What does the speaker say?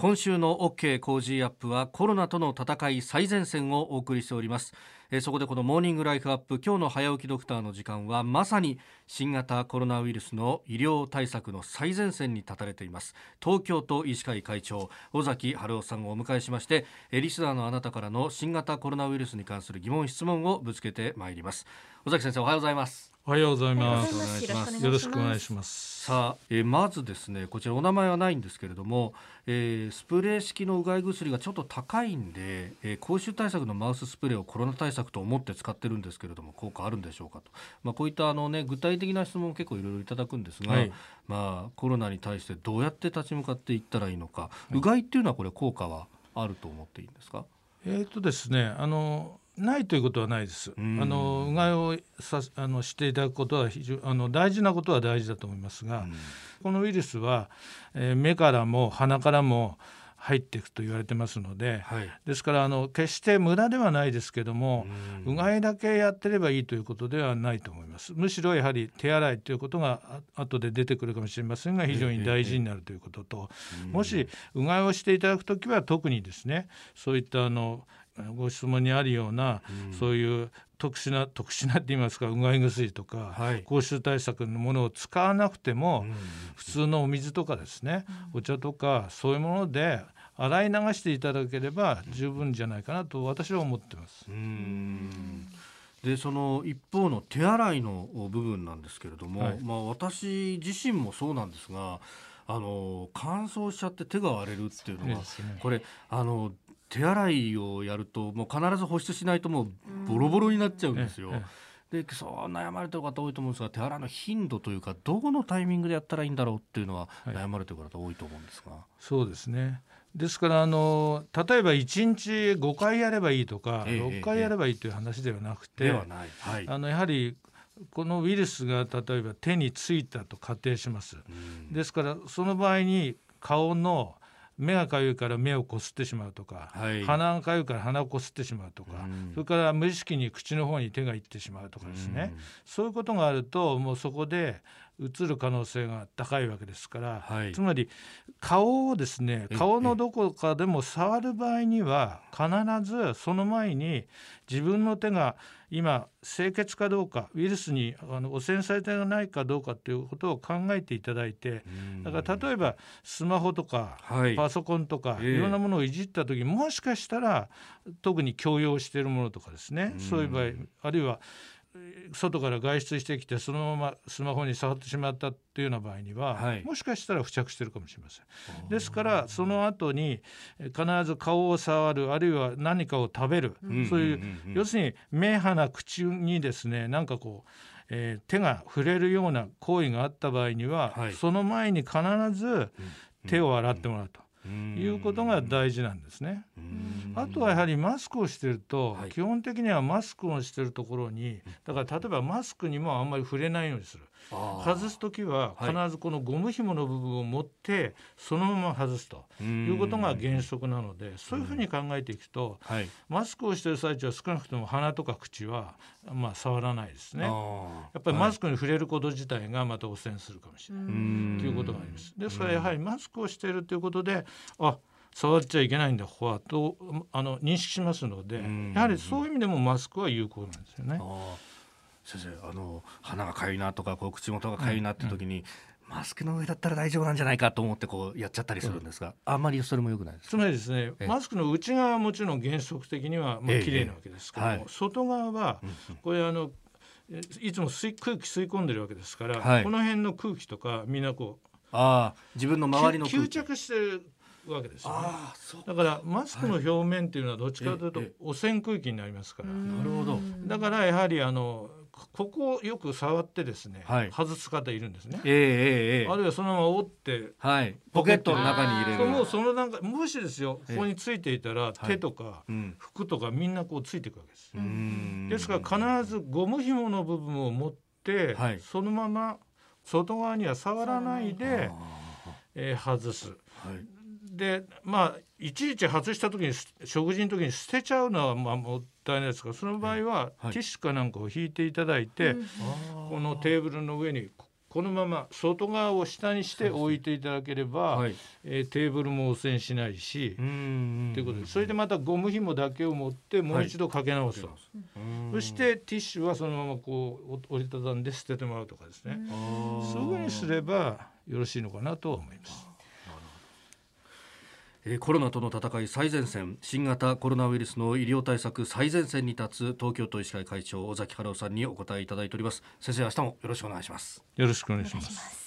今週の OK 工事アップはコロナとの戦い最前線をお送りしております。えそこでこのモーニングライフアップ今日の早起きドクターの時間はまさに新型コロナウイルスの医療対策の最前線に立たれています。東京都医師会会長尾崎春夫さんをお迎えしましてえリスナーのあなたからの新型コロナウイルスに関する疑問質問をぶつけてまいります。尾崎先生おはようございます。おはようございます。よろしくお願いします。さあ、えー、まずですね、こちらお名前はないんですけれども、えー、スプレー式のうがい薬がちょっと高いんで、えー、口臭対策のマウススプレーをコロナ対策と思って使ってるんですけれども、効果あるんでしょうかと。まあこういったあのね具体的な質問を結構いろいろいただくんですが、はい、まあコロナに対してどうやって立ち向かっていったらいいのか、はい、うがいっていうのはこれ効果はあると思っていいんですか？えっ、ー、とですね、あのないということはないです。あのうがいをさあのしていただくことは非常あの大事なことは大事だと思いますが、このウイルスは、えー、目からも鼻からも入っていくと言われてますので、はい、ですからあの決して無駄ではないですけどもうがいだけやってればいいということではないと思います。むしろやはり手洗いということが後で出てくるかもしれませんが非常に大事になるということと、もしうがいをしていただく時は特にですねそういったあのご質問にあるような、うん、そういう特殊な特殊なって言いますかうがい薬とか、はい、口臭対策のものを使わなくても、うん、普通のお水とかですね、お茶とかそういうもので洗い流していただければ十分じゃないかなと私は思ってます。でその一方の手洗いの部分なんですけれども、はい、まあ、私自身もそうなんですがあの乾燥しちゃって手が割れるっていうのは、ね、これあの手洗いをやるともう必ず保湿しないともうボロボロになっちゃうんですよ。でそう悩まれてる方多いと思うんですが手洗いの頻度というかどこのタイミングでやったらいいんだろうっていうのは悩まれてる方多いと思うんですが、はい、そうですね。ですからあの例えば1日5回やればいいとか、え6回やればいいという話ではなくて、えはい、あのやはりこのウイルスが例えば手についたと仮定します。ですからその場合に顔の目がかゆいから目をこすってしまうとか、はい、鼻がかゆいから鼻をこすってしまうとか、うん、それから無意識に口の方に手がいってしまうとかですね、うん、そういうことがあるともうそこでうつる可能性が高いわけですから、はい、つまり顔をですね顔のどこかでも触る場合には必ずその前に自分の手が今清潔かどうかウイルスにあの汚染されてないかどうかということを考えていただいてだから例えばスマホとか、パソコンとか、い、ろんなものをいじった時もしかしたら特に強要しているものとかですね。そういう場合あるいは外から外出してきてそのままスマホに触ってしまったっていうような場合には、はい、もしかしたら付着してるかもしれません。ですからその後に必ず顔を触るあるいは何かを食べる、うん、そういう,、要するに目鼻口にですねなんかこうえー、手が触れるような行為があった場合には、はい、その前に必ず手を洗ってもらうと。いうことが大事なんですね。あとはやはりマスクをしてると、はい、基本的にはマスクをしてるところにだから例えばマスクにもあんまり触れないようにする。外す時は必ずこのゴム紐の部分を持ってそのまま外すということが原則なのでそういうふうに考えていくと、はい、マスクをしてる最中は少なくとも鼻とか口はまあ触らないですね。やっぱりマスクに触れること自体がまた汚染するかもしれないということがあります。ですからやはりマスクをしているということであ触っちゃいけないんだここはとあの認識しますのでやはりそういう意味でもマスクは有効なんですよね。先生あの鼻がかゆいなとかこう口元がかゆいなって時に、うん、マスクの上だったら大丈夫なんじゃないかと思ってこうやっちゃったりするんですが、うん、あんまりそれもよくないですつまりですねマスクの内側はもちろん原則的にはまあ綺麗なわけですけども、はい、外側はこれあのいつも吸い空気吸い込んでるわけですから、はい、この辺の空気とかみんなこうあ自分の周りの吸着してるわけですよ、ね、だからマスクの表面っていうのはどっちかというと汚染区域になりますから、なるほど。だからやはりあのここをよく触ってですね、はい、外す方いるんですね。えー、えー、あるいはそのまま折って、はい、ポケットの中に入れる。もうそのなんかもしですよ、ここについていたら、手とか、服とかみんなこうついていくわけです。ですから必ずゴム紐の部分を持って、はい、そのまま外側には触らないで、えー、外す。はいでまあいちいち外した時に食事の時に捨てちゃうのはまあもったいないですがその場合は、ティッシュかなんかを引いていただいて、このテーブルの上にこのまま外側を下にして置いていただければ、はい、えー、テーブルも汚染しないしということでそれでまたゴム紐だけを持ってもう一度かけ直す。と、はい、そしてティッシュはそのままこう折りたたんで捨ててもらうとかですね。そういうふうにすればよろしいのかなと思います。コロナとの戦い最前線新型コロナウイルスの医療対策最前線に立つ東京都医師会会長尾崎春夫さんにお答えいただいております。先生明日もよろしくお願いします。よろしくお願いします。